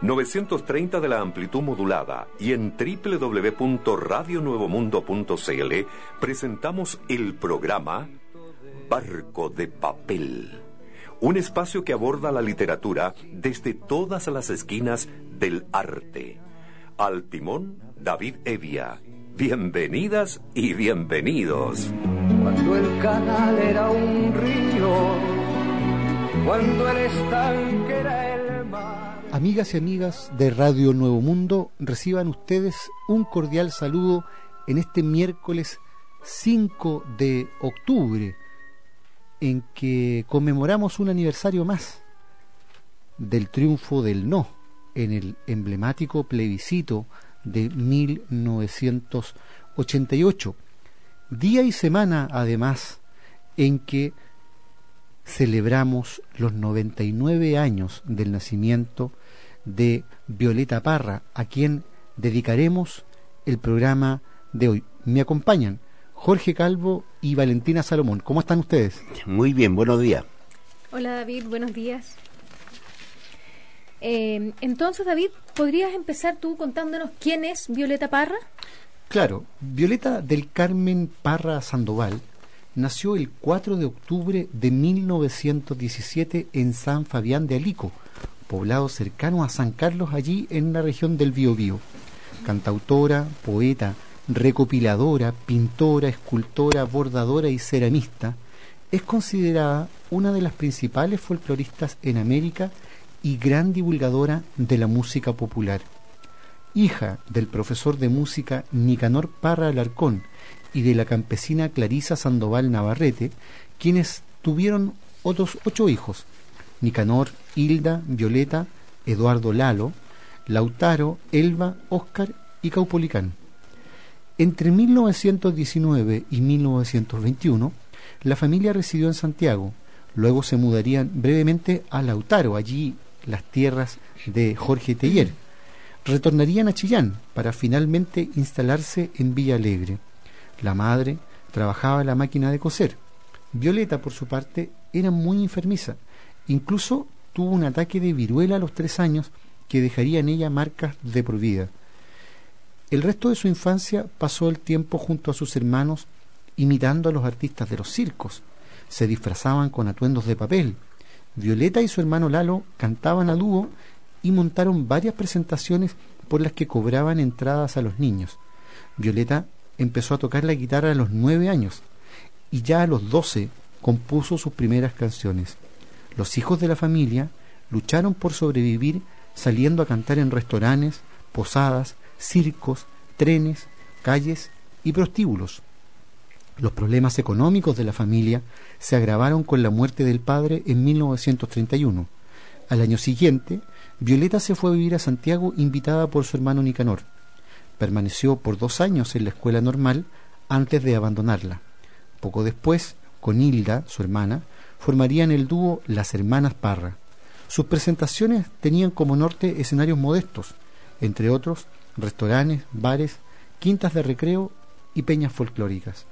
930 de la amplitud modulada y en www.radionuevomundo.cl presentamos el programa Barco de Papel, un espacio que aborda la literatura desde todas las esquinas del arte. Al timón, David Evia. Bienvenidas y bienvenidos. Cuando el canal era un río, cuando el estanque era el. Amigas y amigas de Radio Nuevo Mundo, reciban ustedes un cordial saludo en este miércoles 5 de octubre, en que conmemoramos un aniversario más del triunfo del no en el emblemático plebiscito de 1988. Día y semana, además, en que celebramos los 99 años del nacimiento de Violeta Parra, a quien dedicaremos el programa de hoy. Me acompañan Jorge Calvo y Valentina Salomón. ¿Cómo están ustedes? Muy bien, buenos días. Hola David, buenos días. Eh, entonces David, ¿podrías empezar tú contándonos quién es Violeta Parra? Claro, Violeta del Carmen Parra Sandoval nació el 4 de octubre de 1917 en San Fabián de Alico, poblado cercano a San Carlos, allí en la región del Biobío. Cantautora, poeta, recopiladora, pintora, escultora, bordadora y ceramista, es considerada una de las principales folcloristas en América y gran divulgadora de la música popular. Hija del profesor de música Nicanor Parra Alarcón y de la campesina Clarisa Sandoval Navarrete, quienes tuvieron otros ocho hijos, Nicanor, Hilda, Violeta, Eduardo Lalo, Lautaro, Elba, Óscar y Caupolicán. Entre 1919 y 1921, la familia residió en Santiago. Luego se mudarían brevemente a Lautaro, allí las tierras de Jorge Teller. Retornarían a Chillán para finalmente instalarse en Villa Alegre. La madre trabajaba la máquina de coser. Violeta, por su parte, era muy enfermiza. Incluso tuvo un ataque de viruela a los tres años que dejaría en ella marcas de por vida. El resto de su infancia pasó el tiempo junto a sus hermanos imitando a los artistas de los circos. Se disfrazaban con atuendos de papel. Violeta y su hermano Lalo cantaban a dúo y montaron varias presentaciones por las que cobraban entradas a los niños. Violeta empezó a tocar la guitarra a los nueve años y ya a los doce compuso sus primeras canciones. Los hijos de la familia lucharon por sobrevivir saliendo a cantar en restaurantes, posadas, circos, trenes, calles y prostíbulos. Los problemas económicos de la familia se agravaron con la muerte del padre en 1931. Al año siguiente, Violeta se fue a vivir a Santiago invitada por su hermano Nicanor. Permaneció por dos años en la escuela normal antes de abandonarla. Poco después, con Hilda, su hermana, formarían el dúo Las Hermanas Parra. Sus presentaciones tenían como norte escenarios modestos, entre otros restaurantes, bares, quintas de recreo y peñas folclóricas.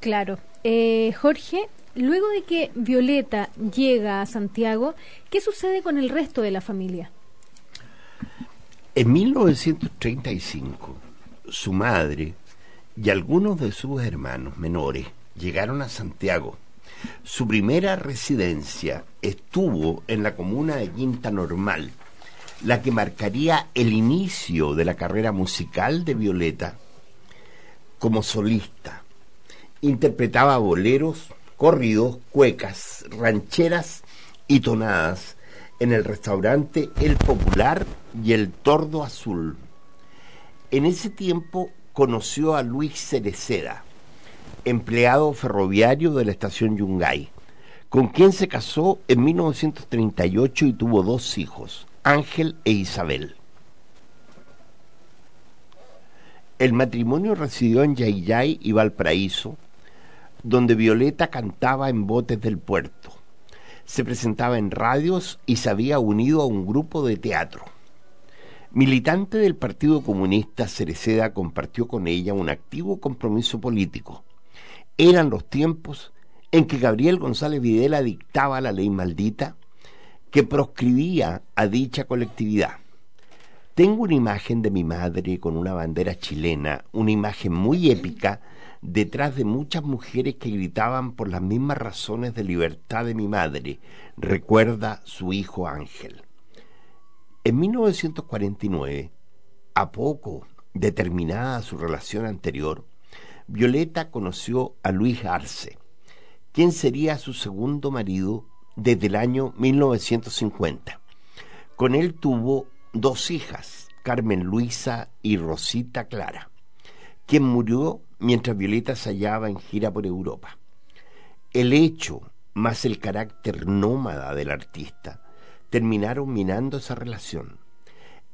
Claro. Eh, Jorge, luego de que Violeta llega a Santiago, ¿qué sucede con el resto de la familia? En 1935, su madre y algunos de sus hermanos menores llegaron a Santiago. Su primera residencia estuvo en la comuna de Quinta Normal, la que marcaría el inicio de la carrera musical de Violeta como solista. Interpretaba boleros, corridos, cuecas, rancheras y tonadas en el restaurante El Popular y El Tordo Azul. En ese tiempo conoció a Luis Cereceda, empleado ferroviario de la estación Yungay, con quien se casó en 1938 y tuvo dos hijos, Ángel e Isabel. El matrimonio residió en Yayay y Valparaíso, donde Violeta cantaba en botes del puerto. Se presentaba en radios y se había unido a un grupo de teatro. Militante del Partido Comunista, Cereceda compartió con ella un activo compromiso político. Eran los tiempos en que Gabriel González Videla dictaba la ley maldita que proscribía a dicha colectividad. Tengo una imagen de mi madre con una bandera chilena, una imagen muy épica, detrás de muchas mujeres que gritaban por las mismas razones de libertad de mi madre, recuerda su hijo Ángel. En 1949, a poco de terminada su relación anterior, Violeta conoció a Luis Arce, quien sería su segundo marido desde el año 1950. Con él tuvo dos hijas, Carmen Luisa y Rosita Clara, quien murió mientras Violeta se hallaba en gira por Europa. El hecho, más el carácter nómada del artista, terminaron minando esa relación.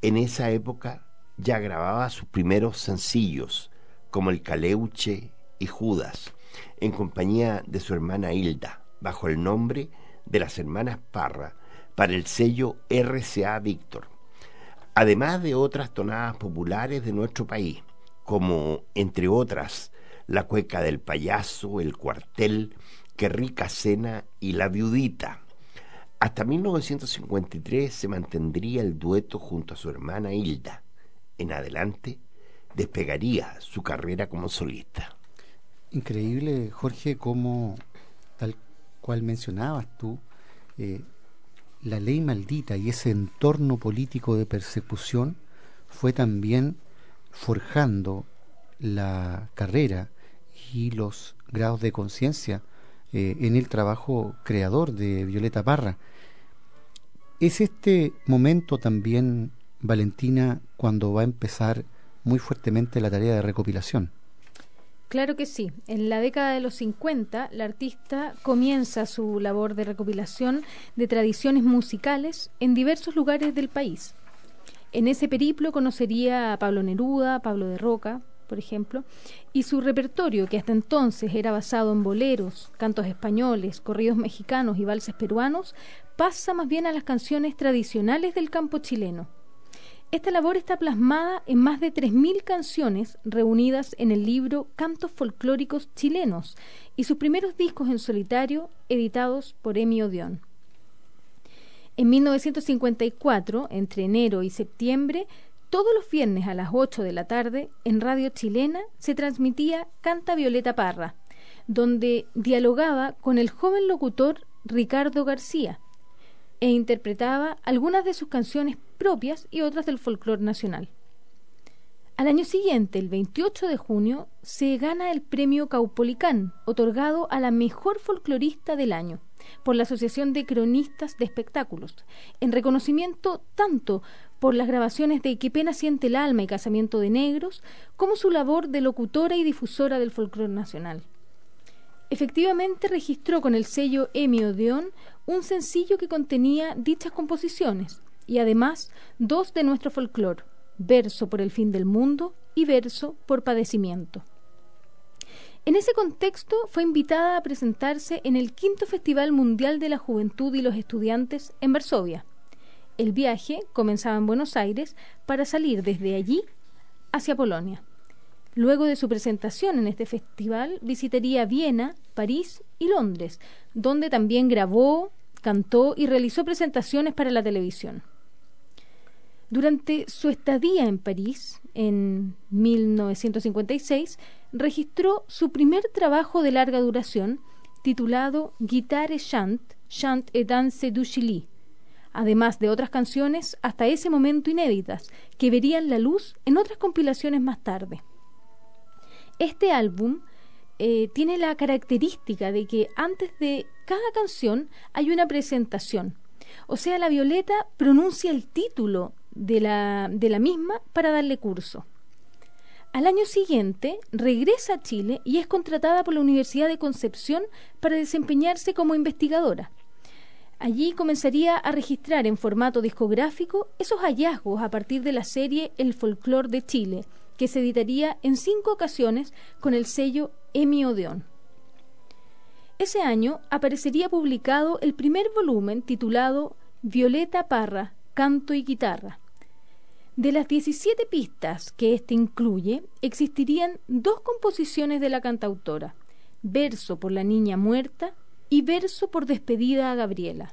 En esa época ya grababa sus primeros sencillos, como El Caleuche y Judas, en compañía de su hermana Hilda, bajo el nombre de las hermanas Parra para el sello RCA Víctor, además de otras tonadas populares de nuestro país, como, entre otras, La Cueca del Payaso, El Cuartel, Qué rica cena y La Viudita. Hasta 1953 se mantendría el dueto junto a su hermana Hilda. En adelante despegaría su carrera como solista. Increíble, Jorge, cómo tal cual mencionabas tú, eh, la ley maldita y ese entorno político de persecución fue también forjando la carrera y los grados de conciencia eh, en el trabajo creador de Violeta Parra. Es este momento también, Valentina, cuando va a empezar muy fuertemente la tarea de recopilación. Claro que sí. En la década de los 50, la artista comienza su labor de recopilación de tradiciones musicales en diversos lugares del país. En ese periplo conocería a Pablo Neruda, Pablo de Roca, por ejemplo, y su repertorio, que hasta entonces era basado en boleros, cantos españoles, corridos mexicanos y valses peruanos, pasa más bien a las canciones tradicionales del campo chileno esta labor está plasmada en más de 3.000 canciones reunidas en el libro Cantos Folclóricos Chilenos y sus primeros discos en solitario editados por Emi Odeón. En 1954, entre enero y septiembre, todos los viernes a las 8 de la tarde, en Radio Chilena, se transmitía Canta Violeta Parra, donde dialogaba con el joven locutor Ricardo García, e interpretaba algunas de sus canciones propias y otras del folclore nacional. Al año siguiente, el 28 de junio, se gana el premio Caupolicán, otorgado a la mejor folclorista del año por la Asociación de Cronistas de Espectáculos, en reconocimiento tanto por las grabaciones de Qué pena siente el alma y Casamiento de Negros, como su labor de locutora y difusora del folclore nacional. Efectivamente registró con el sello Emi Odeón un sencillo que contenía dichas composiciones y además dos de nuestro folclore, verso por el fin del mundo y verso por padecimiento. En ese contexto fue invitada a presentarse en el quinto Festival Mundial de la Juventud y los Estudiantes en Varsovia. El viaje comenzaba en Buenos Aires para salir desde allí hacia Polonia. Luego de su presentación en este festival, visitaría Viena, París y Londres, donde también grabó, cantó y realizó presentaciones para la televisión. Durante su estadía en París, en 1956, registró su primer trabajo de larga duración, titulado Guitare Chant, Chant et Danse du Chili, además de otras canciones hasta ese momento inéditas, que verían la luz en otras compilaciones más tarde. Este álbum eh, tiene la característica de que antes de cada canción hay una presentación. O sea, la Violeta pronuncia el título de la, de la misma para darle curso. Al año siguiente regresa a Chile y es contratada por la Universidad de Concepción para desempeñarse como investigadora. Allí comenzaría a registrar en formato discográfico esos hallazgos a partir de la serie El Folclor de Chile, que se editaría en cinco ocasiones con el sello Emi Odeón. Ese año aparecería publicado el primer volumen titulado Violeta Parra, Canto y Guitarra. De las 17 pistas que éste incluye, existirían dos composiciones de la cantautora, verso por la niña muerta y verso por despedida a Gabriela.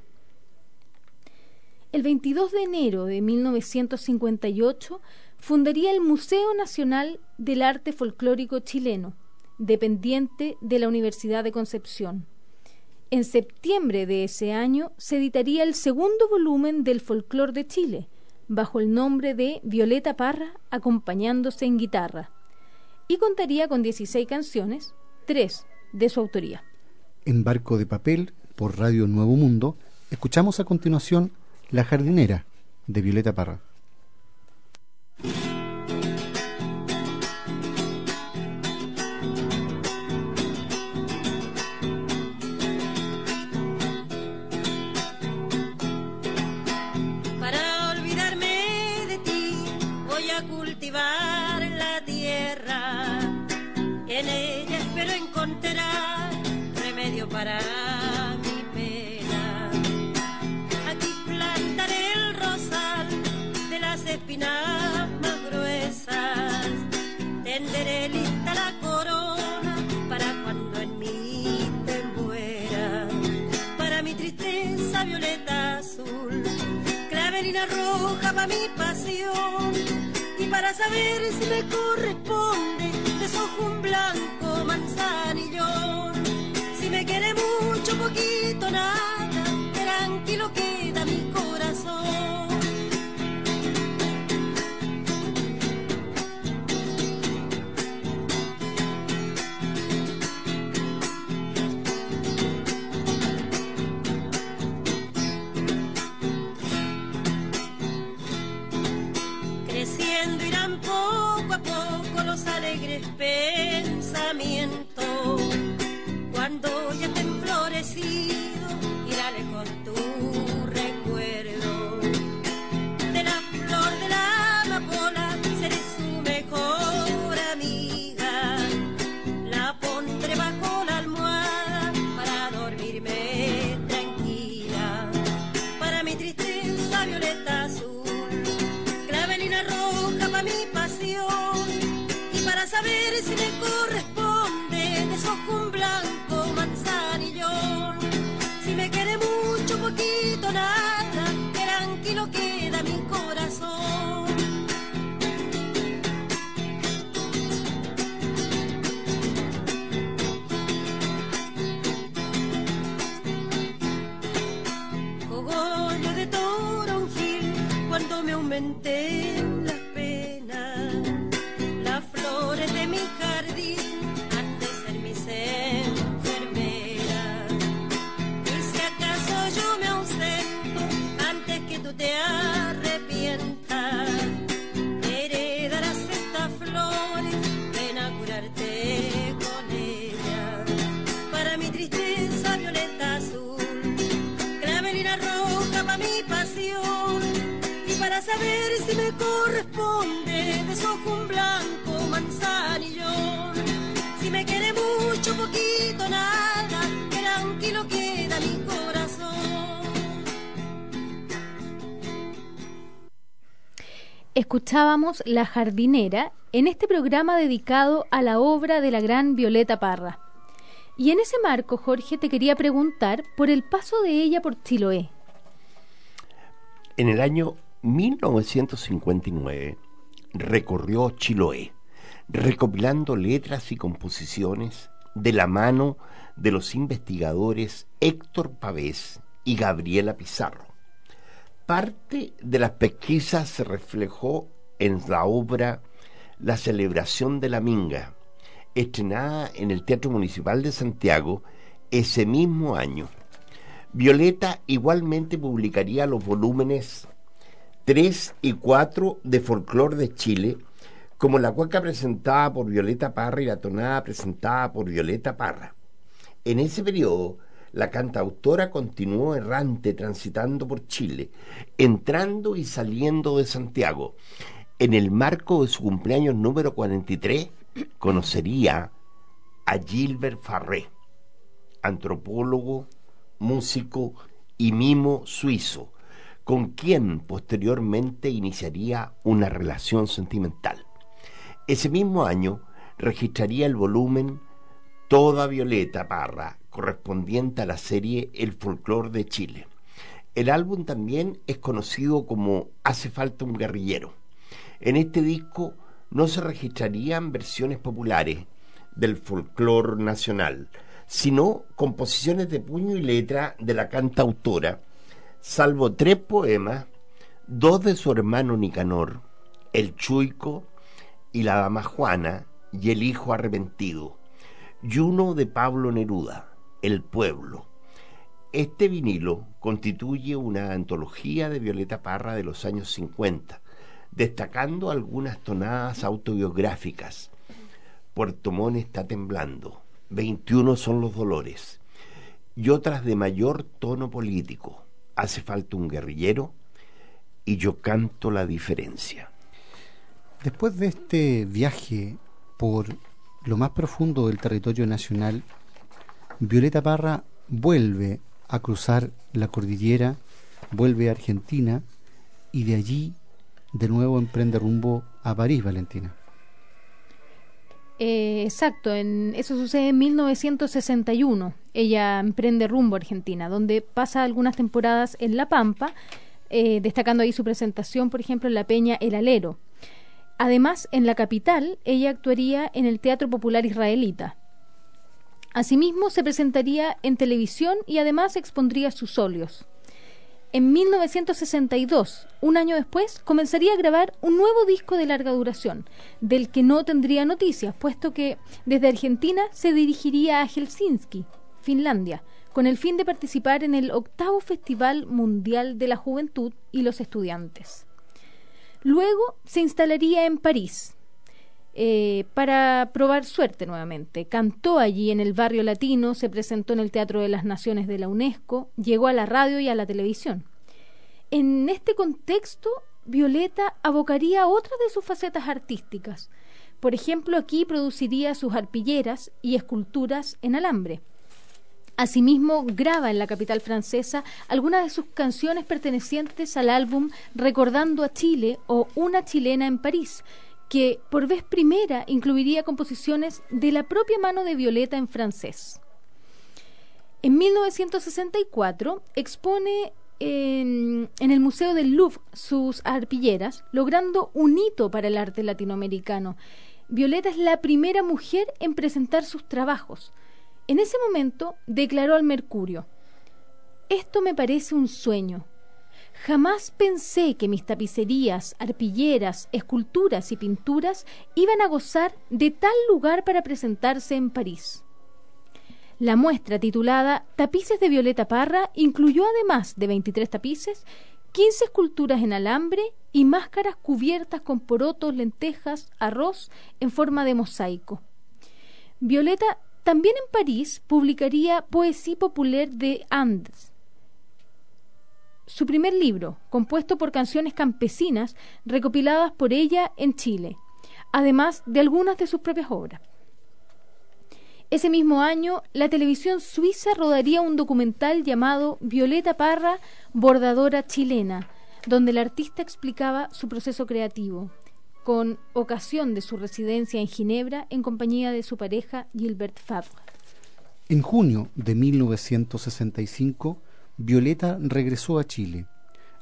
el 22 de enero de 1958 fundaría el Museo Nacional del Arte Folclórico Chileno, dependiente de la Universidad de Concepción. En septiembre de ese año se editaría el segundo volumen del Folclor de Chile, bajo el nombre de Violeta Parra, acompañándose en guitarra, y contaría con 16 canciones, tres de su autoría. En Barco de Papel, por Radio Nuevo Mundo, escuchamos a continuación La jardinera, de Violeta Parra. Roja para mi pasión y para saber si me corresponde desojo un blanco manzanillón. Si me quiere mucho, poquito, nada, tranquilo queda mi corazón. Pensamientos. Cuando ya estén florecido, irá lejos tu recuerdo. De la flor de la amapola seré su mejor amiga. La pondré bajo la almohada para dormirme Escuchábamos La jardinera en este programa dedicado a la obra de la gran Violeta Parra. Y en ese marco, Jorge, te quería preguntar por el paso de ella por Chiloé. En el año 1959 recorrió Chiloé, recopilando letras y composiciones de la mano de los investigadores Héctor Pavés y Gabriela Pizarro. Parte de las pesquisas se reflejó en la obra La celebración de la Minga, estrenada en el Teatro Municipal de Santiago ese mismo año. Violeta igualmente publicaría los volúmenes 3 y 4 de Folclor de Chile, como la cueca presentada por Violeta Parra y la tonada presentada por Violeta Parra. En ese periodo, la cantautora continuó errante transitando por Chile, entrando y saliendo de Santiago. En el marco de su cumpleaños número 43, conocería a Gilbert Farré, antropólogo, músico y mimo suizo, con quien posteriormente iniciaría una relación sentimental. Ese mismo año registraría el volumen Toda Violeta Parra, correspondiente a la serie El Folclor de Chile. El álbum también es conocido como Hace falta un guerrillero. En este disco no se registrarían versiones populares del folclore nacional, sino composiciones de puño y letra de la cantautora, salvo tres poemas, dos de su hermano Nicanor, El Chuico y la dama Juana y El Hijo Arrepentido, y uno de Pablo Neruda, El Pueblo. Este vinilo constituye una antología de Violeta Parra de los años 50, destacando algunas tonadas autobiográficas. Puerto Montt está temblando, 21 son los dolores, y otras de mayor tono político. Hace falta un guerrillero y yo canto la diferencia. Después de este viaje por lo más profundo del territorio nacional, Violeta Parra vuelve a cruzar la cordillera, vuelve a Argentina y de allí de nuevo emprende rumbo a París, Valentina. Eh, exacto, en, eso sucede en 1961. Ella emprende rumbo a Argentina, donde pasa algunas temporadas en La Pampa, eh, destacando ahí su presentación, por ejemplo, en la Peña El Alero. Además, en la capital, ella actuaría en el Teatro Popular Israelita. Asimismo, se presentaría en televisión y además expondría sus óleos. En 1962, un año después, comenzaría a grabar un nuevo disco de larga duración, del que no tendría noticias, puesto que desde Argentina se dirigiría a Helsinki, Finlandia, con el fin de participar en el octavo Festival Mundial de la Juventud y los Estudiantes. Luego se instalaría en París, eh, para probar suerte nuevamente. Cantó allí en el barrio latino, se presentó en el Teatro de las Naciones de la UNESCO, llegó a la radio y a la televisión. En este contexto, Violeta abocaría otras de sus facetas artísticas. Por ejemplo, aquí produciría sus arpilleras y esculturas en alambre. Asimismo, graba en la capital francesa algunas de sus canciones pertenecientes al álbum Recordando a Chile o Una chilena en París, que por vez primera incluiría composiciones de la propia mano de Violeta en francés. En 1964 expone en, en, el Museo del Louvre sus arpilleras, logrando un hito para el arte latinoamericano. Violeta es la primera mujer en presentar sus trabajos. En ese momento declaró al Mercurio, esto me parece un sueño, Jamás pensé que mis tapicerías, arpilleras, esculturas y pinturas iban a gozar de tal lugar para presentarse en París. La muestra titulada Tapices de Violeta Parra incluyó además de 23 tapices, 15 esculturas en alambre y máscaras cubiertas con porotos, lentejas, arroz en forma de mosaico. Violeta también en París publicaría Poesía Popular de Andes, su primer libro, compuesto por canciones campesinas recopiladas por ella en Chile, además de algunas de sus propias obras. Ese mismo año, la televisión suiza rodaría un documental llamado Violeta Parra, bordadora chilena, donde el artista explicaba su proceso creativo, con ocasión de su residencia en Ginebra en compañía de su pareja Gilbert Favre. En junio de 1965, Violeta regresó a Chile.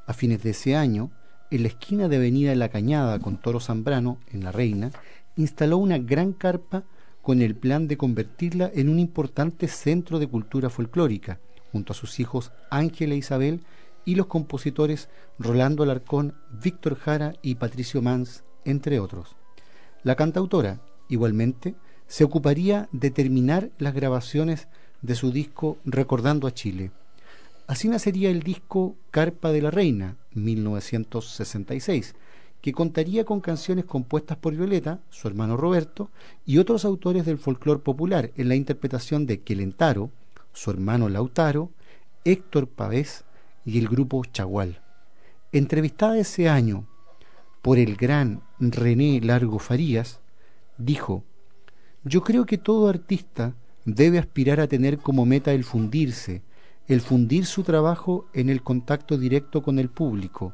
A fines de ese año, en la esquina de Avenida La Cañada con Toro Zambrano, en La Reina, instaló una gran carpa con el plan de convertirla en un importante centro de cultura folclórica, junto a sus hijos Ángela e Isabel y los compositores Rolando Alarcón, Víctor Jara y Patricio Mans, entre otros. La cantautora, igualmente, se ocuparía de terminar las grabaciones de su disco Recordando a Chile, Así nacería el disco Carpa de la Reina, 1966, que contaría con canciones compuestas por Violeta, su hermano Roberto, y otros autores del folclore popular en la interpretación de Quelentaro, su hermano Lautaro, Héctor Pavés y el grupo Chagual. Entrevistada ese año por el gran René Largo Farías, dijo, Yo creo que todo artista debe aspirar a tener como meta el fundirse, el fundir su trabajo en el contacto directo con el público.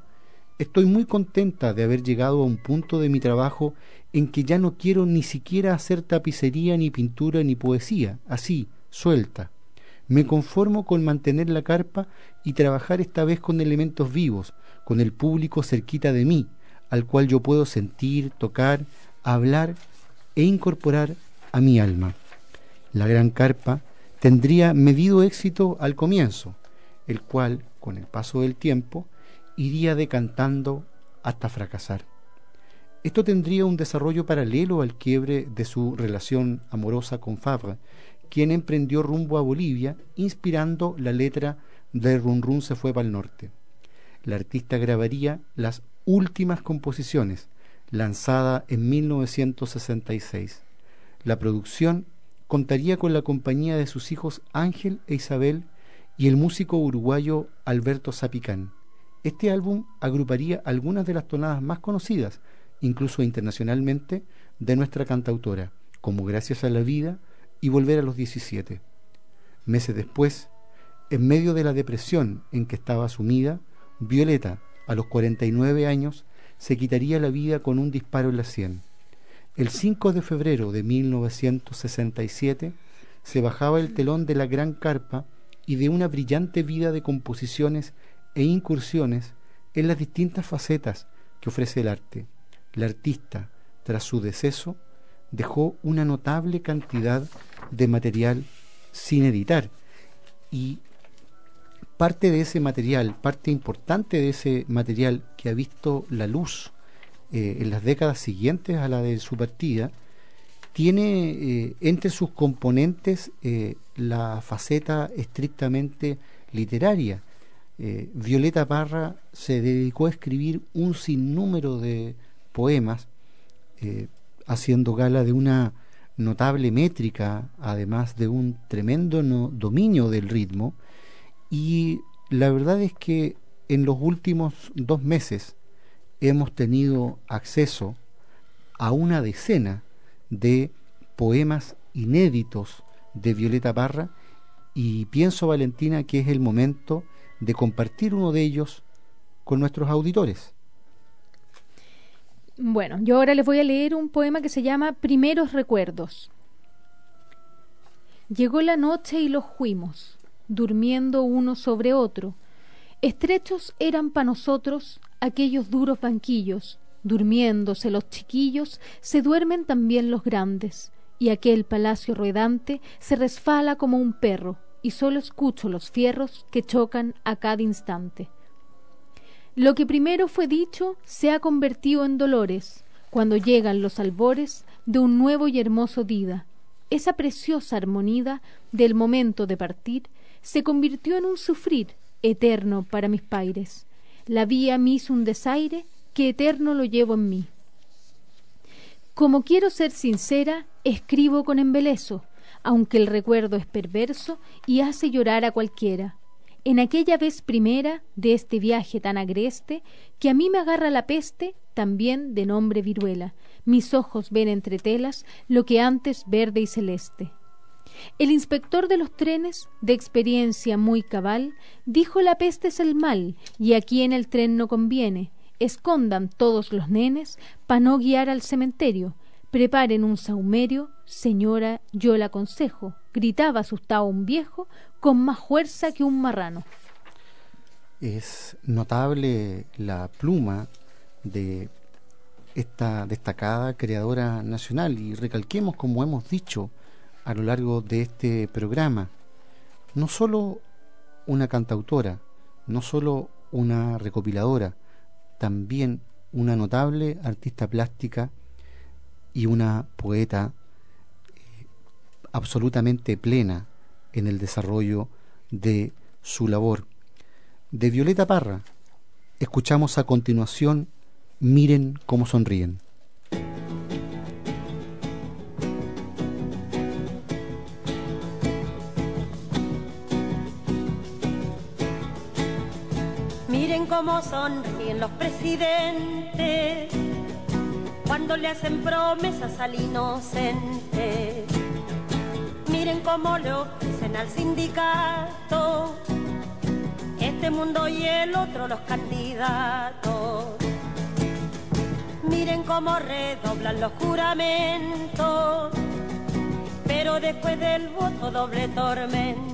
Estoy muy contenta de haber llegado a un punto de mi trabajo en que ya no quiero ni siquiera hacer tapicería, ni pintura, ni poesía, así, suelta. Me conformo con mantener la carpa y trabajar esta vez con elementos vivos, con el público cerquita de mí, al cual yo puedo sentir, tocar, hablar e incorporar a mi alma. La gran carpa tendría medido éxito al comienzo, el cual, con el paso del tiempo, iría decantando hasta fracasar. Esto tendría un desarrollo paralelo al quiebre de su relación amorosa con Favre, quien emprendió rumbo a Bolivia, inspirando la letra de Run Run se fue para el norte. La artista grabaría las últimas composiciones, lanzada en 1966. La producción contaría con la compañía de sus hijos Ángel e Isabel y el músico uruguayo Alberto Zapicán. Este álbum agruparía algunas de las tonadas más conocidas, incluso internacionalmente, de nuestra cantautora, como Gracias a la Vida y Volver a los 17. Meses después, en medio de la depresión en que estaba sumida, Violeta, a los 49 años, se quitaría la vida con un disparo en la sien. El 5 de febrero de 1967 se bajaba el telón de la gran carpa y de una brillante vida de composiciones e incursiones en las distintas facetas que ofrece el arte. La artista, tras su deceso, dejó una notable cantidad de material sin editar y parte de ese material, parte importante de ese material que ha visto la luz eh, en las décadas siguientes a la de su partida, tiene eh, entre sus componentes eh, la faceta estrictamente literaria. Violeta Parra se dedicó a escribir un sinnúmero de poemas, haciendo gala de una notable métrica, además de un tremendo dominio del ritmo, y la verdad es que en los últimos dos meses hemos tenido acceso a una decena de poemas inéditos de Violeta Parra y pienso, Valentina, que es el momento de compartir uno de ellos con nuestros auditores. Bueno, yo ahora les voy a leer un poema que se llama Primeros Recuerdos. Llegó la noche y los fuimos, durmiendo uno sobre otro. Estrechos eran para nosotros aquellos duros banquillos, durmiéndose los chiquillos, se duermen también los grandes, y aquel palacio ruedante se resfala como un perro, y solo escucho los fierros que chocan a cada instante. Lo que primero fue dicho se ha convertido en dolores cuando llegan los albores de un nuevo y hermoso día. Esa preciosa armonía del momento de partir se convirtió en un sufrir eterno para mis paires. La vía me un desaire que eterno lo llevo en mí. Como quiero ser sincera, escribo con embeleso, aunque el recuerdo es perverso y hace llorar a cualquiera. En aquella vez primera de este viaje tan agreste, que a mí me agarra la peste, también de nombre viruela, mis ojos ven entre telas lo que antes verde y celeste. El inspector de los trenes, de experiencia muy cabal, dijo la peste es el mal, y aquí en el tren no conviene, escondan todos los nenes pa no guiar al cementerio, Preparen un saumerio, señora, yo la aconsejo, gritaba asustado un viejo con más fuerza que un marrano. Es notable la pluma de esta destacada creadora nacional y recalquemos, como hemos dicho a lo largo de este programa, no solo una cantautora, no solo una recopiladora, también una notable artista plástica y una poeta eh, absolutamente plena en el desarrollo de su labor. De Violeta Parra, escuchamos a continuación Miren cómo sonríen. Cómo sonríen los presidentes cuando le hacen promesas al inocente. Miren cómo le ofrecen al sindicato este mundo y el otro los candidatos. Miren cómo redoblan los juramentos, pero después del voto doble tormento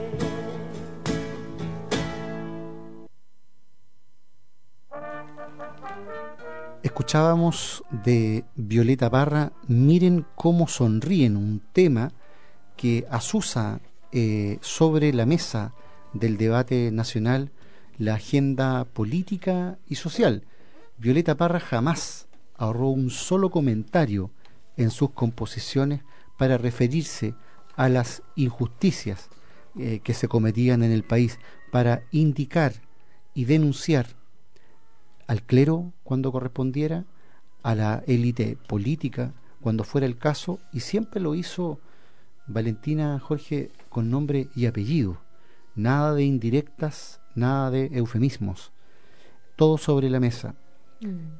De Violeta Parra, miren cómo sonríen, un tema que asusa eh, sobre la mesa del debate nacional la agenda política y social. Violeta Parra jamás ahorró un solo comentario en sus composiciones para referirse a las injusticias eh, que se cometían en el país, para indicar y denunciar al clero cuando correspondiera, a la élite política cuando fuera el caso, y siempre lo hizo Valentina Jorge con nombre y apellido. Nada de indirectas, nada de eufemismos. Todo sobre la mesa. Mm.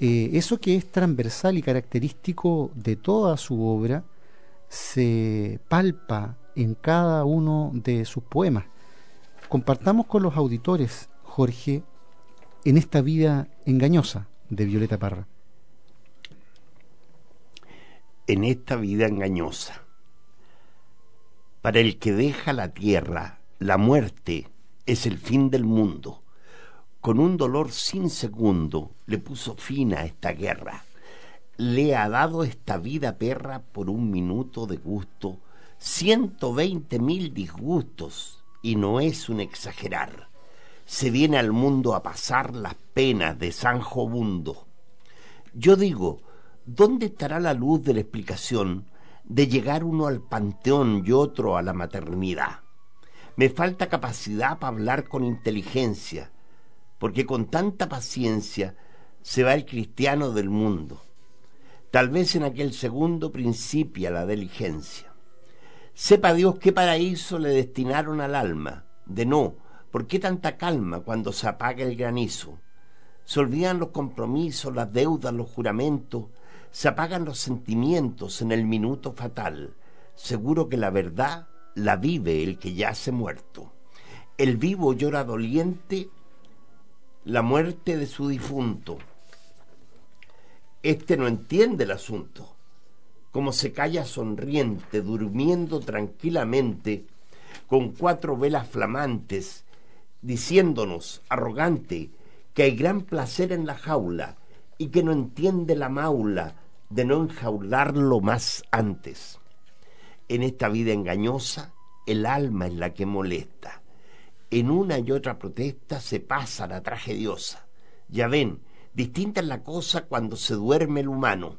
Eh, eso que es transversal y característico de toda su obra se palpa en cada uno de sus poemas. Compartamos con los auditores, Jorge, en esta vida engañosa de Violeta Parra. En esta vida engañosa. Para el que deja la tierra, la muerte es el fin del mundo. Con un dolor sin segundo le puso fin a esta guerra. Le ha dado esta vida perra por un minuto de gusto, ciento veinte mil disgustos, y no es un exagerar. Se viene al mundo a pasar las penas de San Jobundo. Yo digo, ¿dónde estará la luz de la explicación de llegar uno al panteón y otro a la maternidad? Me falta capacidad para hablar con inteligencia, porque con tanta paciencia se va el cristiano del mundo. Tal vez en aquel segundo principia la diligencia. Sepa Dios qué paraíso le destinaron al alma. De no, ¿por qué tanta calma cuando se apaga el granizo? Se olvidan los compromisos, las deudas, los juramentos, se apagan los sentimientos en el minuto fatal. Seguro que la verdad la vive el que yace muerto. El vivo llora doliente la muerte de su difunto. Este no entiende el asunto. Como se calla sonriente, durmiendo tranquilamente, con cuatro velas flamantes, diciéndonos, arrogante, que hay gran placer en la jaula y que no entiende la maula de no enjaularlo más antes. En esta vida engañosa, el alma es la que molesta. En una y otra protesta se pasa la tragediosa. Ya ven, distinta es la cosa cuando se duerme el humano,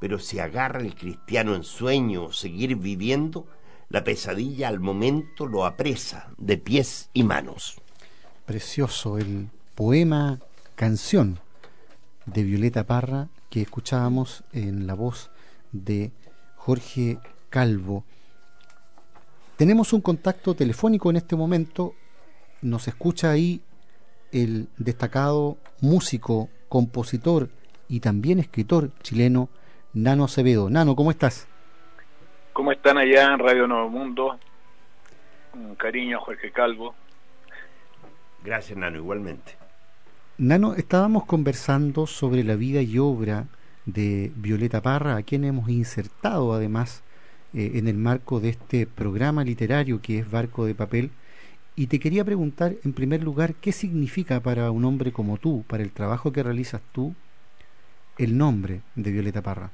pero si agarra el cristiano en sueño seguir viviendo, la pesadilla al momento lo apresa de pies y manos. Precioso el poema canción de Violeta Parra que escuchábamos en la voz de Jorge Calvo. Tenemos un contacto telefónico en este momento. Nos escucha ahí el destacado músico, compositor y también escritor chileno Nano Acevedo. Nano, ¿cómo estás? ¿Cómo están allá en Radio Nuevo Mundo? Un cariño, Jorge Calvo. Gracias, Nano, igualmente. Nano, estábamos conversando sobre la vida y obra de Violeta Parra, a quien hemos insertado además eh, en el marco de este programa literario que es Barco de Papel. Y te quería preguntar, en primer lugar, ¿qué significa para un hombre como tú, para el trabajo que realizas tú, el nombre de Violeta Parra?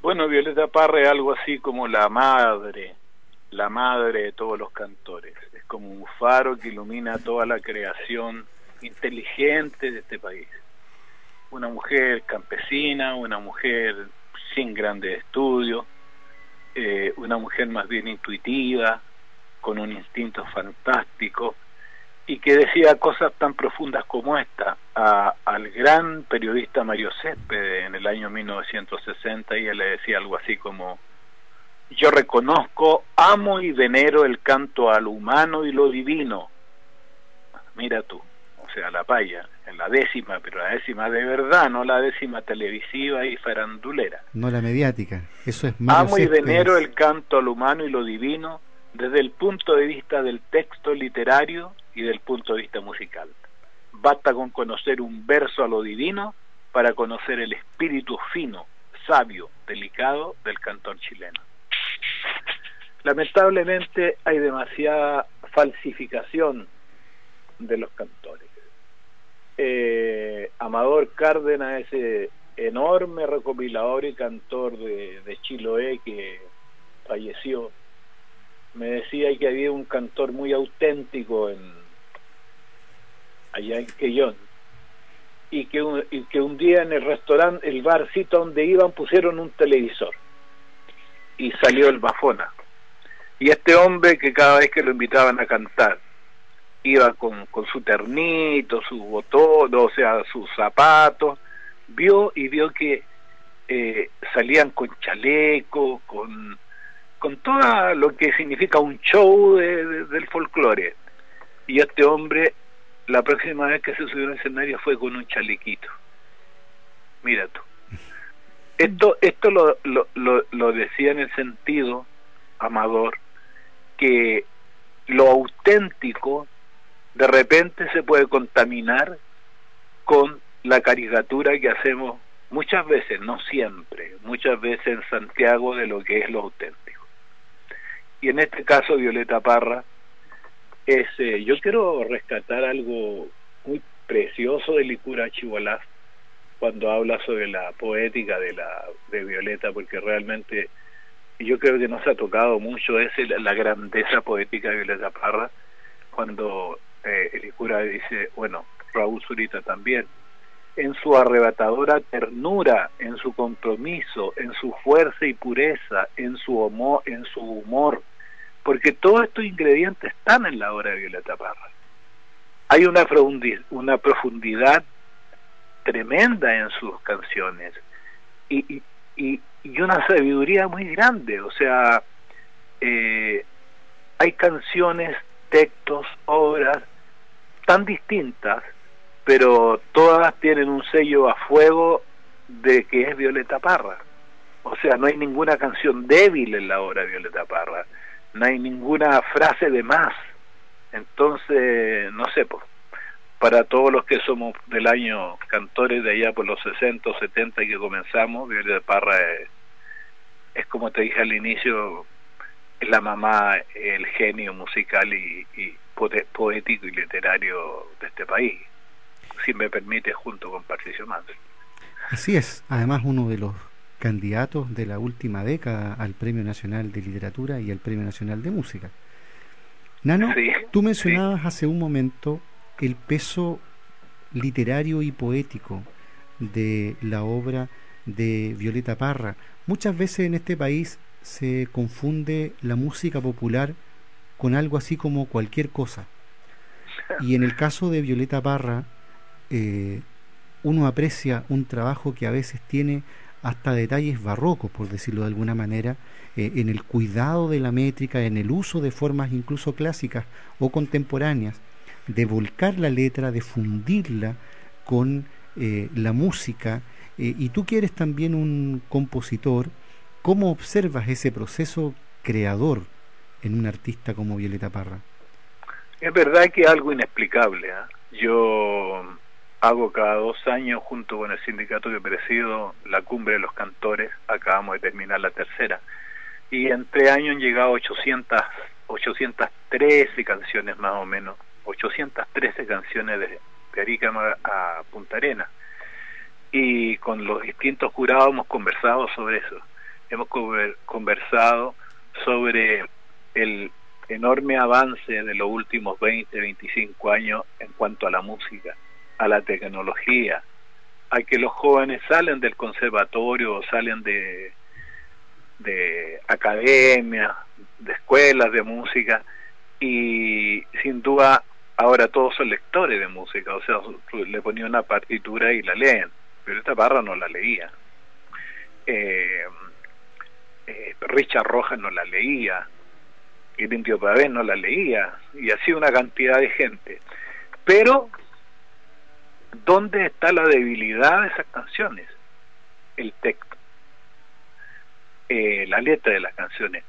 Bueno, Violeta Parra es algo así como la madre, la madre de todos los cantores. Es como un faro que ilumina toda la creación inteligente de este país. Una mujer campesina, una mujer sin grandes estudios, eh, una mujer más bien intuitiva, con un instinto fantástico, y que decía cosas tan profundas como esta al gran periodista Mario Céspedes en el año 1960 y él le decía algo así como yo reconozco, amo y venero el canto al humano y lo divino. Mira tú, o sea, la paya, en la décima, pero la décima de verdad, no la décima televisiva y farandulera. No la mediática, eso es Mario Amo y venero el canto al humano y lo divino desde el punto de vista del texto literario y del punto de vista musical. Basta con conocer un verso a lo divino para conocer el espíritu fino, sabio, delicado del cantor chileno. Lamentablemente hay demasiada falsificación de los cantores. Eh, Amador Cárdenas, ese enorme recopilador y cantor de, de Chiloé que falleció, me decía que había un cantor muy auténtico en, allá en Quellón, y que, un, y que un día en el restaurante, el barcito donde iban, pusieron un televisor y salió el Bafona. Y este hombre que cada vez que lo invitaban a cantar, iba con, su ternito, su botón, o sea, sus zapatos, vio y vio que eh, salían con chaleco, con, con todo lo que significa un show del folclore. Y este hombre la próxima vez que se subió al escenario fue con un chalequito. Mira tú. Esto, esto lo, lo, lo, decía en el sentido, Amador, que lo auténtico de repente se puede contaminar con la caricatura que hacemos muchas veces, no siempre, muchas veces en Santiago de lo que es lo auténtico. Y en este caso Violeta Parra es, eh, yo quiero rescatar algo muy precioso de Licura Chihualá cuando habla sobre la poética de la de Violeta, porque realmente yo creo que nos ha tocado mucho es la grandeza poética de Violeta Parra, cuando eh, Licura dice, bueno, Raúl Zurita también, en su arrebatadora ternura, en su compromiso, en su fuerza y pureza, en su, humor, en su humor, porque todos estos ingredientes están en la obra de Violeta Parra. Hay una, una profundidad tremenda en sus canciones y, y, y una sabiduría muy grande, o sea, eh, hay canciones, textos, obras tan distintas, pero todas tienen un sello a fuego de que es Violeta Parra. O sea, no hay ninguna canción débil en la obra de Violeta Parra no hay ninguna frase de más. Entonces, no sé, pues, para todos los que somos del año cantores de allá por los 60 o 70 que comenzamos, Violeta Parra es, es, como te dije al inicio, es la mamá, el genio musical y, y poético y literario de este país, si me permite, junto con Patricio Manso. Así es, además uno de los candidatos de la última década al Premio Nacional de Literatura y al Premio Nacional de Música. Nano, tú mencionabas hace un momento el peso literario y poético de la obra de Violeta Parra. Muchas veces en este país se confunde la música popular con algo así como cualquier cosa. Y en el caso de Violeta Parra, eh, uno aprecia un trabajo que a veces tiene hasta detalles barrocos, por decirlo de alguna manera, eh, en el cuidado de la métrica, en el uso de formas incluso clásicas o contemporáneas, de volcar la letra, de fundirla con eh, la música. Eh, y tú que eres también un compositor, ¿cómo observas ese proceso creador en un artista como Violeta Parra? Es verdad que es algo inexplicable. ¿ah? Yo hago cada dos años, junto con el sindicato que presido, la cumbre de los cantores. Acabamos de terminar la tercera. Y en tres años han llegado 800, 813 canciones más o menos. 813 canciones de, de a Punta Arena. Y con los distintos jurados hemos conversado sobre eso. Hemos conversado sobre el enorme avance de los últimos 20, 25 años en cuanto a la música, a la tecnología, a que los jóvenes salen del conservatorio, salen de, de academias, de escuelas de música y sin duda ahora todos son lectores de música, o sea, le ponía una partitura y la leen, pero esta barra no la leía. Eh, eh, Richard Rojas no la leía, el Indio Pavés no la leía, y así una cantidad de gente. Pero, ¿dónde está la debilidad de esas canciones? El texto, eh, la letra de las canciones,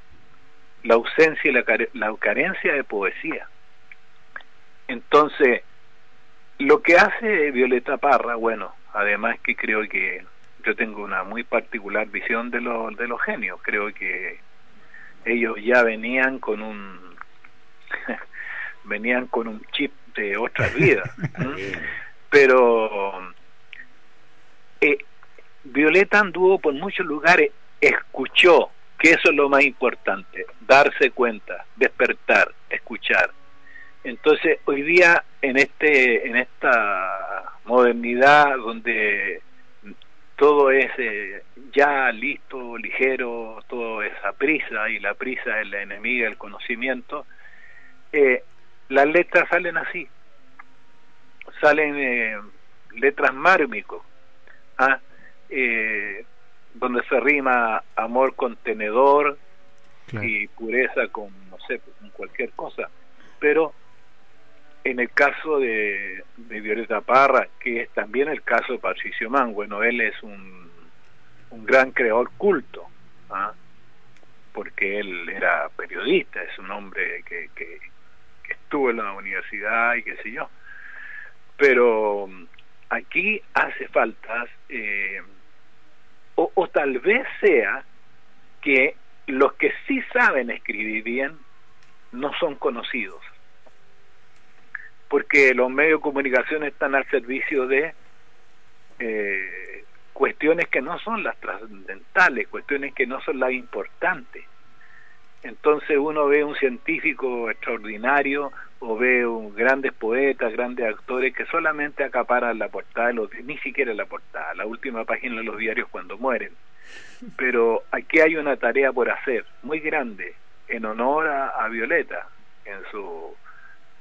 la ausencia y la, la carencia de poesía. Entonces, lo que hace Violeta Parra, bueno, además que creo que yo tengo una muy particular visión de, lo, de los genios, creo que ellos ya venían con un venían con un chip de otra vida pero eh, Violeta anduvo por muchos lugares escuchó que eso es lo más importante darse cuenta despertar escuchar entonces hoy día en este en esta modernidad donde todo es eh, ya listo, ligero, todo es a prisa y la prisa es la enemiga del conocimiento, eh, las letras salen así, salen eh, letras mármicos, ¿ah? donde se rima amor contenedor y pureza con, no sé, con cualquier cosa, pero en el caso de, Violeta Parra, que es también el caso de Patricio Mann, bueno, él es un, un gran creador culto, ¿ah? porque él era periodista, es un hombre que, que, estuvo en la universidad y qué sé yo. Pero mm, aquí hace falta, eh, o, o tal vez sea que los que sí saben escribir bien no son conocidos porque los medios de comunicación están al servicio de eh, cuestiones que no son las trascendentales, cuestiones que no son las importantes. Entonces uno ve un científico extraordinario o ve un grandes poetas, grandes actores que solamente acaparan la portada, los, ni siquiera la portada, la última página de los diarios cuando mueren. Pero aquí hay una tarea por hacer muy grande en honor a, Violeta en su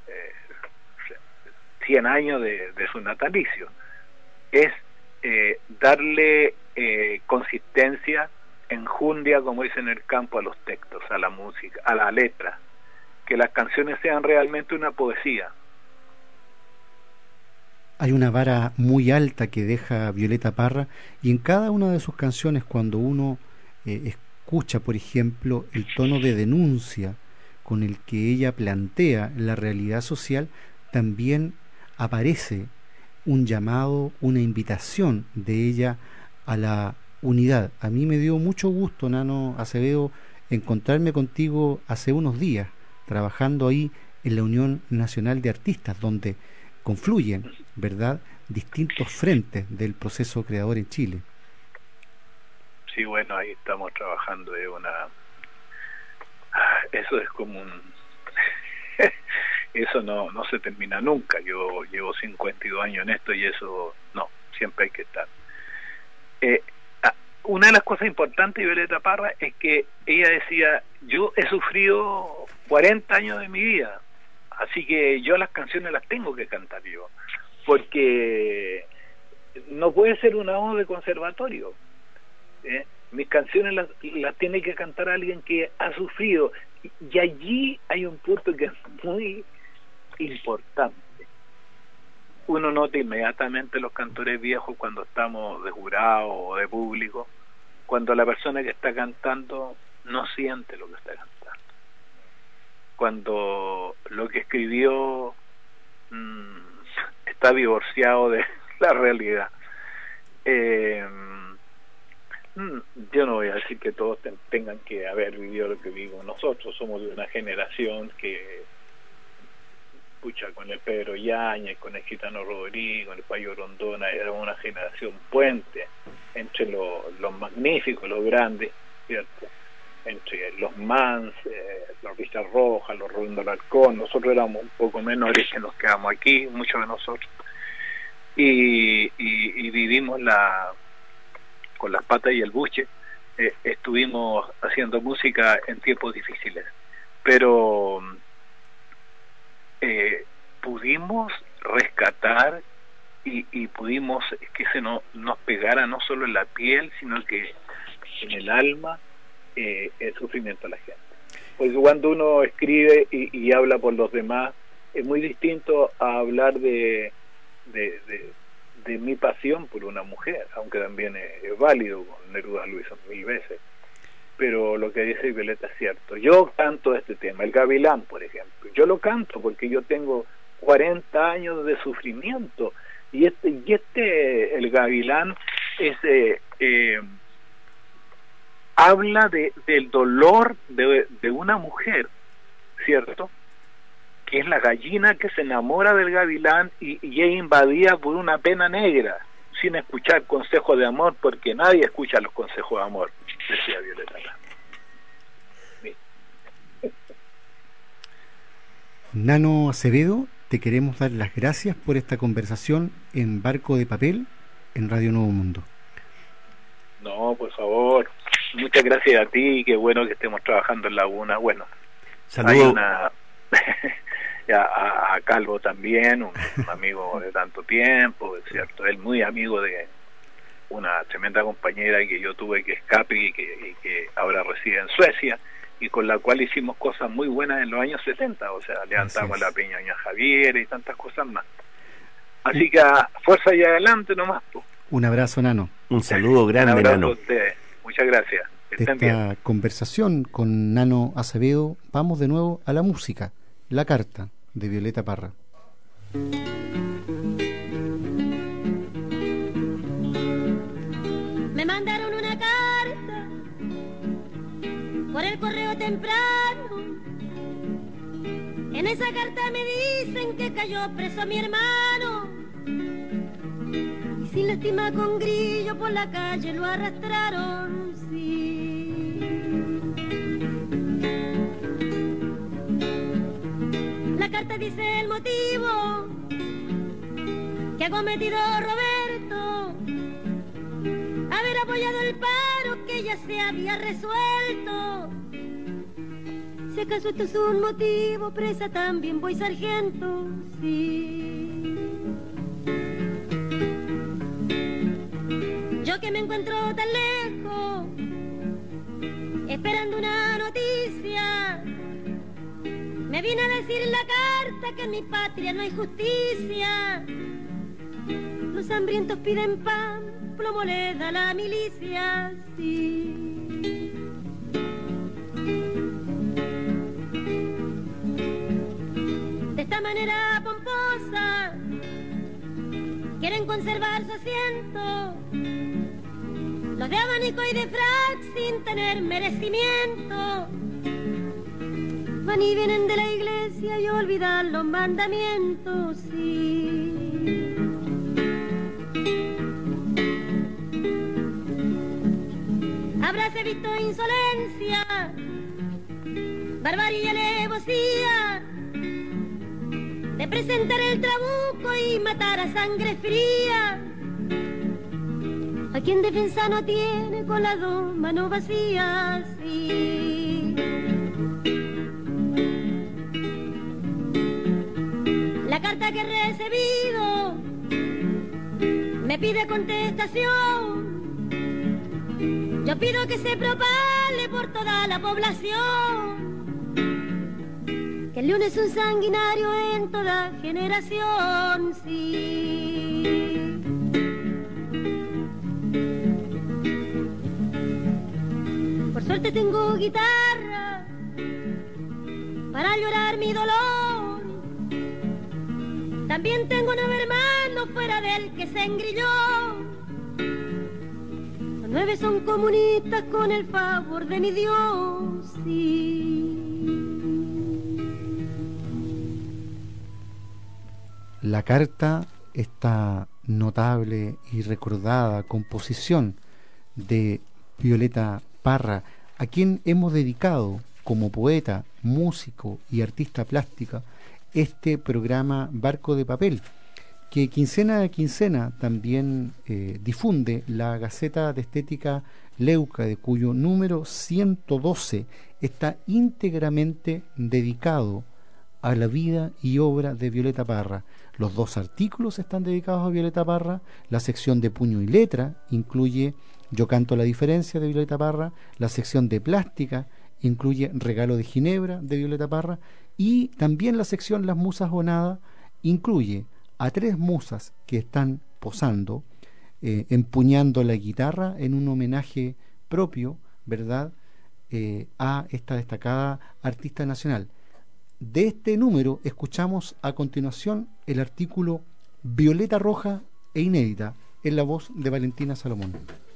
eh, 100 años de, su natalicio. Es eh, darle eh, consistencia, enjundia, como dicen en el campo, a los textos, a la música, a la letra, que las canciones sean realmente una poesía. Hay una vara muy alta que deja Violeta Parra y en cada una de sus canciones cuando uno eh, escucha, por ejemplo, el tono de denuncia con el que ella plantea la realidad social, también aparece un llamado, una invitación de ella a la unidad. A mí me dio mucho gusto, Nano Acevedo, encontrarme contigo hace unos días, trabajando ahí en la Unión Nacional de Artistas, donde confluyen, ¿verdad?, distintos frentes del proceso creador en Chile. Sí, bueno, ahí estamos trabajando de una... Ah, eso es como un eso no, no se termina nunca. Yo llevo 52 años en esto y eso no, siempre hay que estar. Eh, ah, una de las cosas importantes de Violeta Parra es que ella decía, yo he sufrido 40 años de mi vida, así que yo las canciones las tengo que cantar yo, porque no puede ser una voz de conservatorio. ¿eh? Mis canciones las, las tiene que cantar alguien que ha sufrido. Y allí hay un punto que es muy importante. uno nota inmediatamente los cantores viejos cuando estamos de jurado o de público, cuando la persona que está cantando no siente lo que está cantando. Cuando lo que escribió mm, está divorciado de la realidad. Eh, yo no voy a decir que todos tengan que haber vivido lo que vivimos nosotros, somos de una generación que con el Pedro Yáñez, con el Gitano Rodrigo, el Payo Rondona, era una generación puente entre los magníficos, los grandes, ¿cierto? Entre los Mans, eh, los Richard Rojas, los Rolando Alarcón, nosotros éramos un poco menores que nos quedamos aquí, muchos de nosotros, y, y, vivimos la con las patas y el buche, eh, estuvimos haciendo música en tiempos difíciles, pero eh, pudimos rescatar y, y, pudimos que se no, nos pegara no solo en la piel, sino que en el alma eh, el sufrimiento de la gente. Pues cuando uno escribe y, habla por los demás, es muy distinto a hablar de, de, mi pasión por una mujer, aunque también es, válido, Neruda lo hizo mil veces pero lo que dice Violeta es cierto. Yo canto este tema, el gavilán, por ejemplo. Yo lo canto porque yo tengo 40 años de sufrimiento y este y este el gavilán es eh, eh, habla de del dolor de, de una mujer, cierto, que es la gallina que se enamora del gavilán y, y es invadida por una pena negra sin escuchar consejos de amor porque nadie escucha los consejos de amor decía Violeta. Nano Acevedo, te queremos dar las gracias por esta conversación en Barco de Papel en Radio Nuevo Mundo. No, por favor. Muchas gracias a ti, qué bueno que estemos trabajando en Laguna. Bueno, Saludos. a, a, Calvo también, un, amigo de tanto tiempo, es cierto, él muy amigo de, una tremenda compañera que yo tuve que escape y que, que ahora reside en Suecia y con la cual hicimos cosas muy buenas en los años 70, o sea, levantamos la Peña Javier y tantas cosas más. Así que fuerza y adelante nomás. Un abrazo, Nano. Un saludo grande, Un Nano. Muchas gracias. De esta conversación con Nano Acevedo, vamos de nuevo a la música, La Carta, de Violeta Parra. Por el correo temprano. En esa carta me dicen que cayó preso mi hermano. Y sin lástima con grillo por la calle lo arrastraron, sí. La carta dice el motivo que ha cometido Roberto. Haber apoyado el que ya se había resuelto. Si acaso esto es un motivo, presa también voy sargento, sí. Yo que me encuentro tan lejos, esperando una noticia, me viene a decir en la carta que en mi patria no hay justicia. Los hambrientos piden pan, plomo le da la milicia, sí. De esta manera pomposa quieren conservar su asiento. Los de abanico y de frac sin tener merecimiento. Van y vienen de la iglesia y olvidan los mandamientos, sí. Habráse visto insolencia, barbarie y alevosía de presentar el trabuco y matar a sangre fría. A quien defensa no tiene con las dos manos vacías. La carta que he recibido me pide contestación. Yo pido que se propale por toda la población que el león es un sanguinario en toda generación, sí. Por suerte tengo guitarra para llorar mi dolor. También tengo nueve hermanos fuera del que se engrilló. Son comunistas con el favor de mi Dios. La carta, esta notable y recordada composición de Violeta Parra, a quien hemos dedicado como poeta, músico y artista plástica este programa Barco de Papel, que quincena a quincena también eh, difunde la Gaceta de Estética Leuca, de cuyo número 112 está íntegramente dedicado a la vida y obra de Violeta Parra. Los dos artículos están dedicados a Violeta Parra, la sección de puño y letra incluye Yo canto la diferencia de Violeta Parra, la sección de plástica incluye Regalo de Ginebra de Violeta Parra. Y también la sección Las Musas o Nada incluye a tres musas que están posando, eh, empuñando la guitarra en un homenaje propio, ¿verdad?, eh, a esta destacada artista nacional. De este número escuchamos a continuación el artículo Violeta Roja e Inédita en la voz de Valentina Salomón.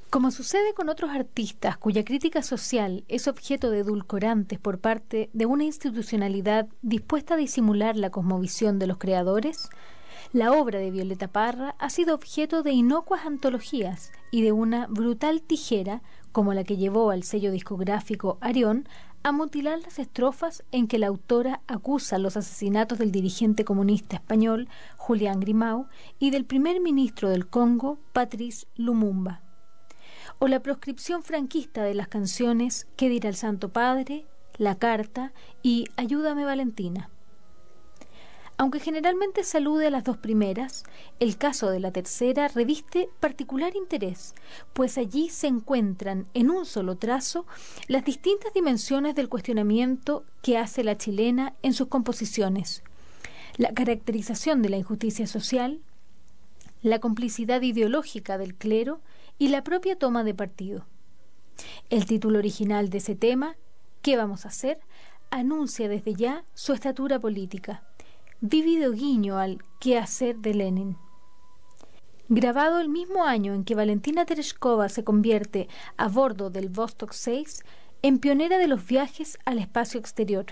Como sucede con otros artistas cuya crítica social es objeto de edulcorantes por parte de una institucionalidad dispuesta a disimular la cosmovisión de los creadores, la obra de Violeta Parra ha sido objeto de inocuas antologías y de una brutal tijera como la que llevó al sello discográfico Arión a mutilar las estrofas en que la autora acusa los asesinatos del dirigente comunista español Julián Grimau y del primer ministro del Congo, Patrice Lumumba o la proscripción franquista de las canciones ¿Qué dirá el Santo Padre?, La Carta y Ayúdame Valentina. Aunque generalmente salude a las dos primeras, el caso de la tercera reviste particular interés, pues allí se encuentran en un solo trazo las distintas dimensiones del cuestionamiento que hace la chilena en sus composiciones. La caracterización de la injusticia social, la complicidad ideológica del clero y la propia toma de partido. El título original de ese tema, ¿Qué vamos a hacer?, anuncia desde ya su estatura política, vívido guiño al qué hacer de Lenin. Grabado el mismo año en que Valentina Tereshkova se convierte a bordo del Vostok 6 en pionera de los viajes al espacio exterior.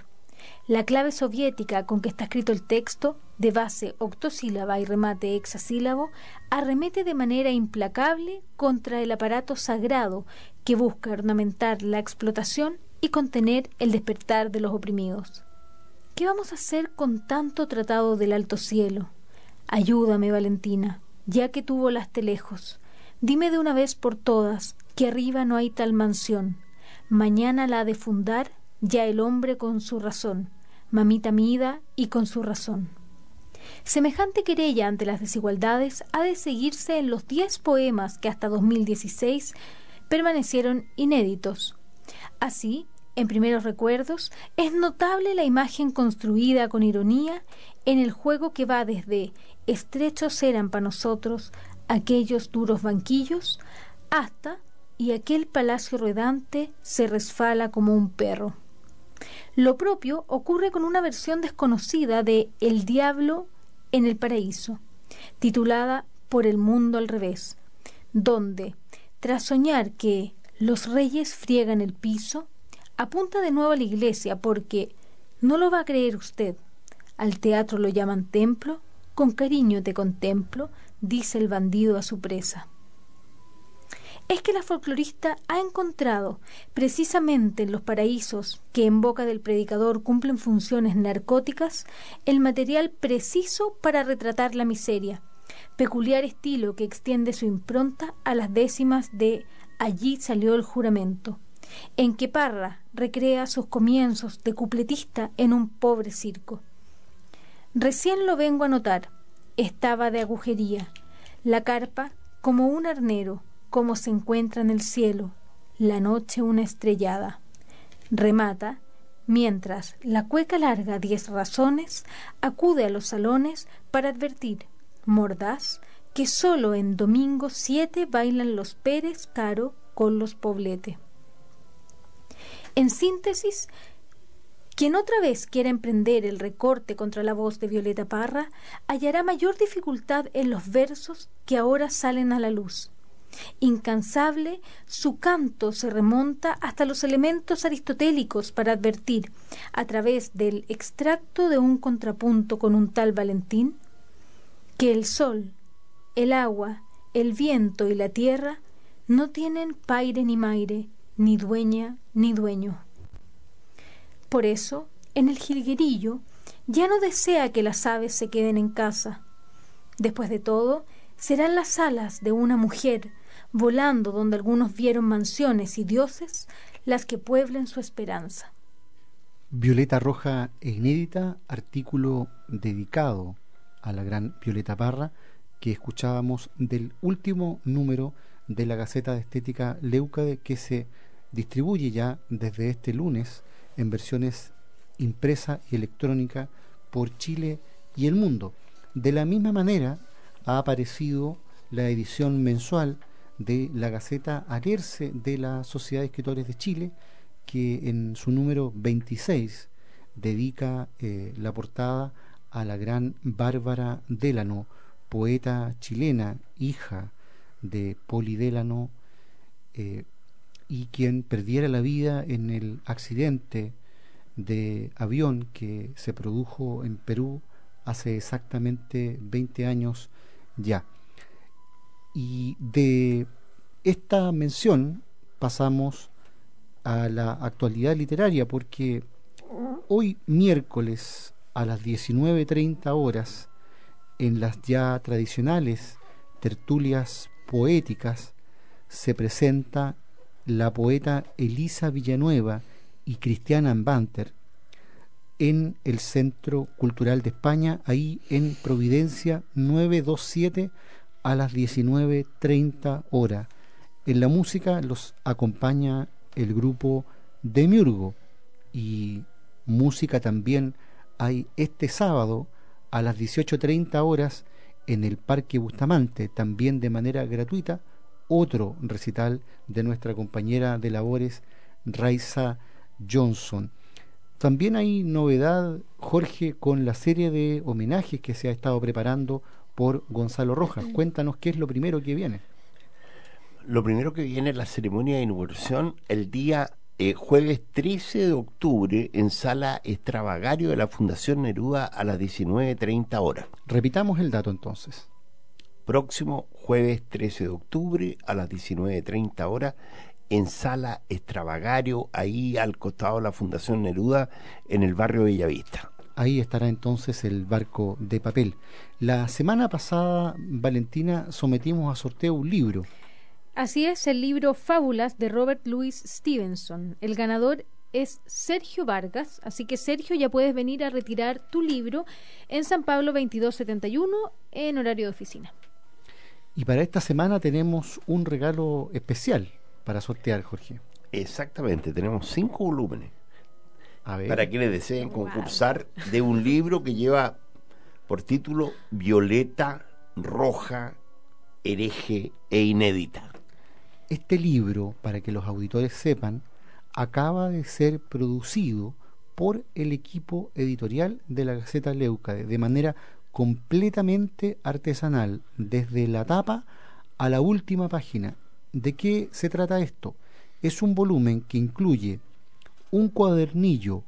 La clave soviética con que está escrito el texto, de base octosílaba y remate hexasílabo, arremete de manera implacable contra el aparato sagrado que busca ornamentar la explotación y contener el despertar de los oprimidos. ¿Qué vamos a hacer con tanto tratado del alto cielo? Ayúdame, Valentina, ya que tú volaste lejos. Dime de una vez por todas que arriba no hay tal mansión. Mañana la ha de fundar ya el hombre con su razón, mamita mida y con su razón. Semejante querella ante las desigualdades ha de seguirse en los diez poemas que hasta 2016 permanecieron inéditos. Así, en primeros recuerdos, es notable la imagen construida con ironía en el juego que va desde estrechos eran para nosotros aquellos duros banquillos hasta y aquel palacio ruedante se resfala como un perro. Lo propio ocurre con una versión desconocida de El diablo en el paraíso, titulada Por el mundo al revés, donde, tras soñar que los reyes friegan el piso, apunta de nuevo a la iglesia porque, no lo va a creer usted, al teatro lo llaman templo, con cariño te contemplo, dice el bandido a su presa. Es que la folclorista ha encontrado, precisamente en los paraísos que en boca del predicador cumplen funciones narcóticas, el material preciso para retratar la miseria, peculiar estilo que extiende su impronta a las décimas de Allí salió el juramento, en que Parra recrea sus comienzos de cupletista en un pobre circo. Recién lo vengo a notar, estaba de agujería, la carpa como un arnero, como se encuentra en el cielo, la noche una estrellada. Remata, mientras la cueca larga diez razones acude a los salones para advertir, mordaz, que sólo en domingo siete bailan los Pérez Caro con los Poblete. En síntesis, quien otra vez quiera emprender el recorte contra la voz de Violeta Parra hallará mayor dificultad en los versos que ahora salen a la luz. Incansable, su canto se remonta hasta los elementos aristotélicos para advertir, a través del extracto de un contrapunto con un tal Valentín, que el sol, el agua, el viento y la tierra no tienen paire ni maire, ni dueña ni dueño. Por eso, en el jilguerillo, ya no desea que las aves se queden en casa. Después de todo, serán las alas de una mujer, volando donde algunos vieron mansiones y dioses, las que pueblen su esperanza. Violeta Roja e Inédita, artículo dedicado a la gran Violeta Parra, que escuchábamos del último número de la Gaceta de Estética Leucade que se distribuye ya desde este lunes en versiones impresa y electrónica por Chile y el mundo. De la misma manera ha aparecido la edición mensual de la Gaceta Alerce de la Sociedad de Escritores de Chile, que en su número 26 dedica eh, la portada a la gran Bárbara Délano, poeta chilena, hija de Poli Délano, eh, y quien perdiera la vida en el accidente de avión que se produjo en Perú hace exactamente 20 años ya. Y de esta mención pasamos a la actualidad literaria porque hoy miércoles a las 19.30 horas en las ya tradicionales tertulias poéticas se presenta la poeta Elisa Villanueva y Cristiana Banter en el Centro Cultural de España, ahí en Providencia 927 a las 19.30 horas. En la música los acompaña el grupo Demiurgo y música también hay este sábado a las 18.30 horas en el Parque Bustamante, también de manera gratuita, otro recital de nuestra compañera de labores, Raiza Johnson. También hay novedad, Jorge, con la serie de homenajes que se ha estado preparando por Gonzalo Rojas. Cuéntanos qué es lo primero que viene. Lo primero que viene es la ceremonia de inauguración el día eh, jueves 13 de octubre en sala extravagario de la Fundación Neruda a las 19.30 horas. Repitamos el dato entonces próximo jueves 13 de octubre a las 19.30 horas en Sala Extravagario, ahí al costado de la Fundación Neruda, en el barrio Bellavista. Ahí estará entonces el barco de papel. La semana pasada, Valentina, sometimos a sorteo un libro. Así es, el libro Fábulas de Robert Louis Stevenson. El ganador es Sergio Vargas, así que Sergio ya puedes venir a retirar tu libro en San Pablo 2271 en horario de oficina. Y para esta semana tenemos un regalo especial para sortear, Jorge. Exactamente, tenemos cinco volúmenes. Para quienes deseen concursar de un libro que lleva por título Violeta, Roja, Hereje e Inédita. Este libro, para que los auditores sepan, acaba de ser producido por el equipo editorial de la Gaceta Leucade de manera completamente artesanal, desde la tapa a la última página. ¿De qué se trata esto? Es un volumen que incluye un cuadernillo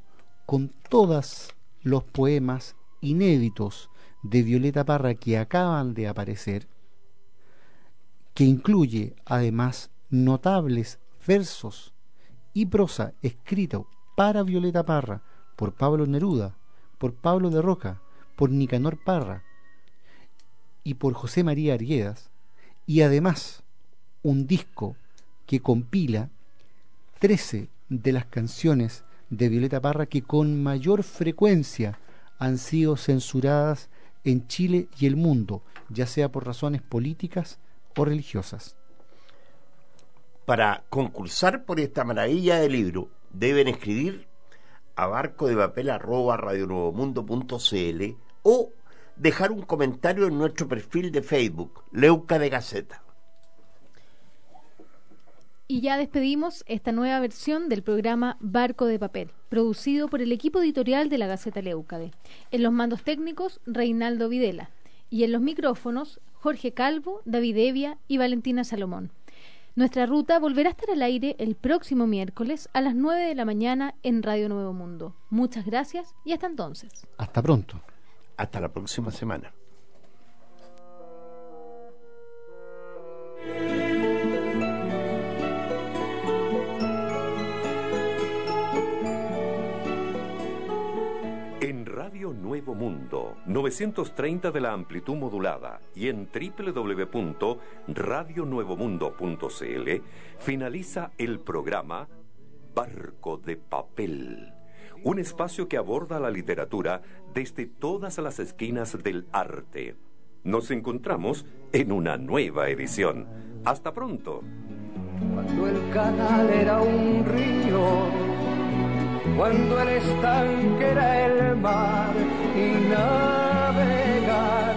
con todos los poemas inéditos de Violeta Parra que acaban de aparecer, que incluye además notables versos y prosa escrito para Violeta Parra por Pablo Neruda, por Pablo de Roca, por Nicanor Parra y por José María Arguedas, y además un disco que compila 13 de las canciones de Violeta Parra que con mayor frecuencia han sido censuradas en Chile y el mundo, ya sea por razones políticas o religiosas. Para concursar por esta maravilla de libro, deben escribir a barco de papel radionuevomundo.cl o dejar un comentario en nuestro perfil de Facebook, Leuca de Gaceta. Y ya despedimos esta nueva versión del programa Barco de Papel, producido por el equipo editorial de la Gaceta Leucade. En los mandos técnicos, Reinaldo Videla. Y en los micrófonos, Jorge Calvo, David Evia y Valentina Salomón. Nuestra ruta volverá a estar al aire el próximo miércoles a las 9 de la mañana en Radio Nuevo Mundo. Muchas gracias y hasta entonces. Hasta pronto. Hasta la próxima semana. Radio Nuevo Mundo, 930 de la amplitud modulada y en www.radionuevomundo.cl finaliza el programa Barco de Papel, un espacio que aborda la literatura desde todas las esquinas del arte. Nos encontramos en una nueva edición. Hasta pronto. Cuando el canal era un río, cuando el estanque era el mar y navegar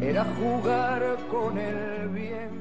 era jugar con el bien